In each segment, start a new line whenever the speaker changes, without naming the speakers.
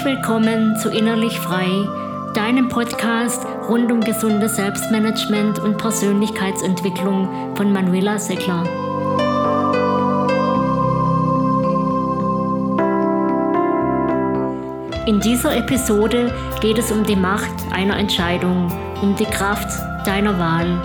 Herzlich willkommen zu Innerlich Frei, deinem Podcast rund um gesundes Selbstmanagement und Persönlichkeitsentwicklung von Manuela Seckler. In dieser Episode geht es um die Macht einer Entscheidung, um die Kraft deiner Wahl.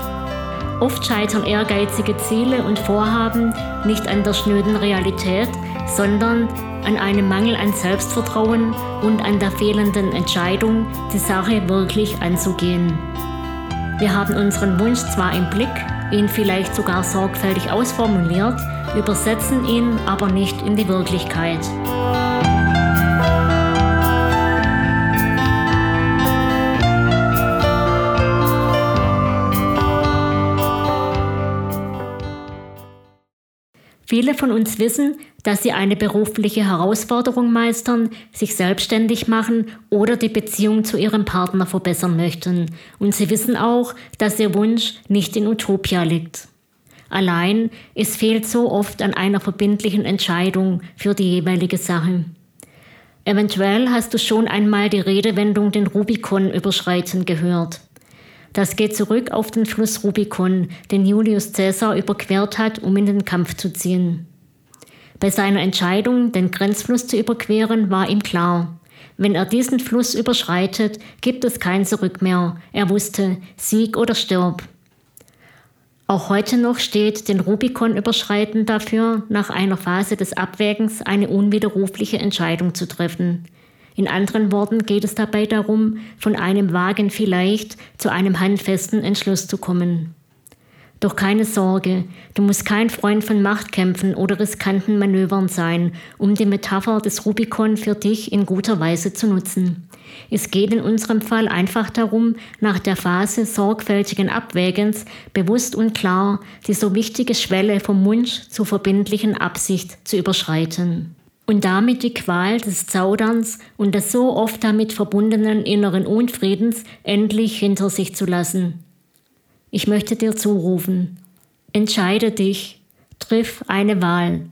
Oft scheitern ehrgeizige Ziele und Vorhaben nicht an der schnöden Realität, sondern an einem Mangel an Selbstvertrauen und an der fehlenden Entscheidung, die Sache wirklich anzugehen. Wir haben unseren Wunsch zwar im Blick, ihn vielleicht sogar sorgfältig ausformuliert, übersetzen ihn aber nicht in die Wirklichkeit. Viele von uns wissen, dass sie eine berufliche Herausforderung meistern, sich selbstständig machen oder die Beziehung zu ihrem Partner verbessern möchten. Und sie wissen auch, dass ihr Wunsch nicht in Utopia liegt. Allein, es fehlt so oft an einer verbindlichen Entscheidung für die jeweilige Sache. Eventuell hast du schon einmal die Redewendung den Rubikon überschreiten gehört. Das geht zurück auf den Fluss Rubikon, den Julius Caesar überquert hat, um in den Kampf zu ziehen. Bei seiner Entscheidung, den Grenzfluss zu überqueren, war ihm klar, wenn er diesen Fluss überschreitet, gibt es kein Zurück mehr. Er wusste, Sieg oder Stirb. Auch heute noch steht den Rubikon überschreiten dafür, nach einer Phase des Abwägens eine unwiderrufliche Entscheidung zu treffen. In anderen Worten geht es dabei darum, von einem vagen vielleicht zu einem handfesten Entschluss zu kommen. Doch keine Sorge, du musst kein Freund von Machtkämpfen oder riskanten Manövern sein, um die Metapher des Rubikon für dich in guter Weise zu nutzen. Es geht in unserem Fall einfach darum, nach der Phase sorgfältigen Abwägens bewusst und klar die so wichtige Schwelle vom Wunsch zur verbindlichen Absicht zu überschreiten und damit die Qual des Zauderns und des so oft damit verbundenen inneren Unfriedens endlich hinter sich zu lassen. Ich möchte dir zurufen, entscheide dich, triff eine Wahl.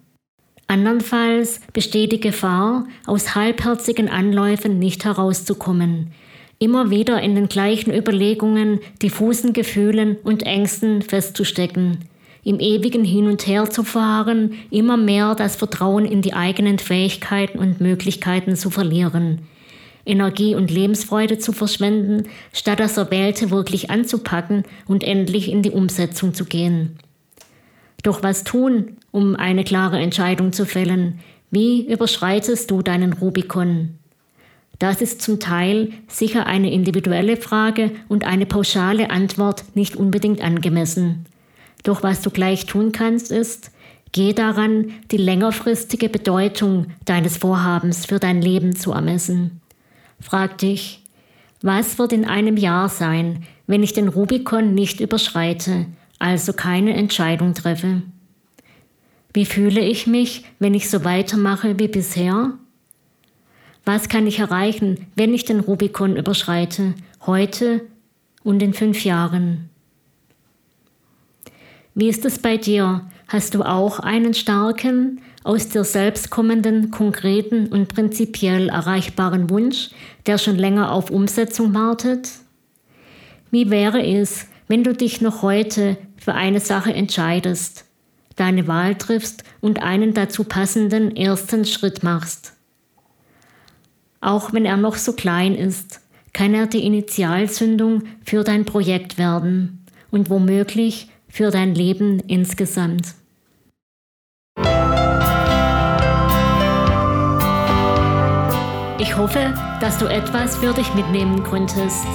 Andernfalls besteht die Gefahr, aus halbherzigen Anläufen nicht herauszukommen, immer wieder in den gleichen Überlegungen, diffusen Gefühlen und Ängsten festzustecken, im ewigen Hin und Her zu fahren, immer mehr das Vertrauen in die eigenen Fähigkeiten und Möglichkeiten zu verlieren, Energie und Lebensfreude zu verschwenden, statt das Erwählte wirklich anzupacken und endlich in die Umsetzung zu gehen. Doch was tun, um eine klare Entscheidung zu fällen? Wie überschreitest du deinen Rubikon? Das ist zum Teil sicher eine individuelle Frage und eine pauschale Antwort nicht unbedingt angemessen. Doch was du gleich tun kannst, ist, geh daran, die längerfristige Bedeutung deines Vorhabens für dein Leben zu ermessen. Frag dich, was wird in einem Jahr sein, wenn ich den Rubikon nicht überschreite, also keine Entscheidung treffe? Wie fühle ich mich, wenn ich so weitermache wie bisher? Was kann ich erreichen, wenn ich den Rubikon überschreite, heute und in fünf Jahren? Wie ist es bei dir? Hast du auch einen starken, aus dir selbst kommenden, konkreten und prinzipiell erreichbaren Wunsch, der schon länger auf Umsetzung wartet? Wie wäre es, wenn du dich noch heute für eine Sache entscheidest, deine Wahl triffst und einen dazu passenden ersten Schritt machst? Auch wenn er noch so klein ist, kann er die Initialzündung für dein Projekt werden und womöglich für dein Leben insgesamt. Ich hoffe, dass du etwas für dich mitnehmen konntest.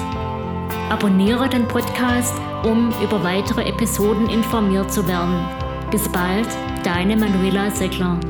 Abonniere den Podcast, um über weitere Episoden informiert zu werden. Bis bald, deine Manuela Seckler.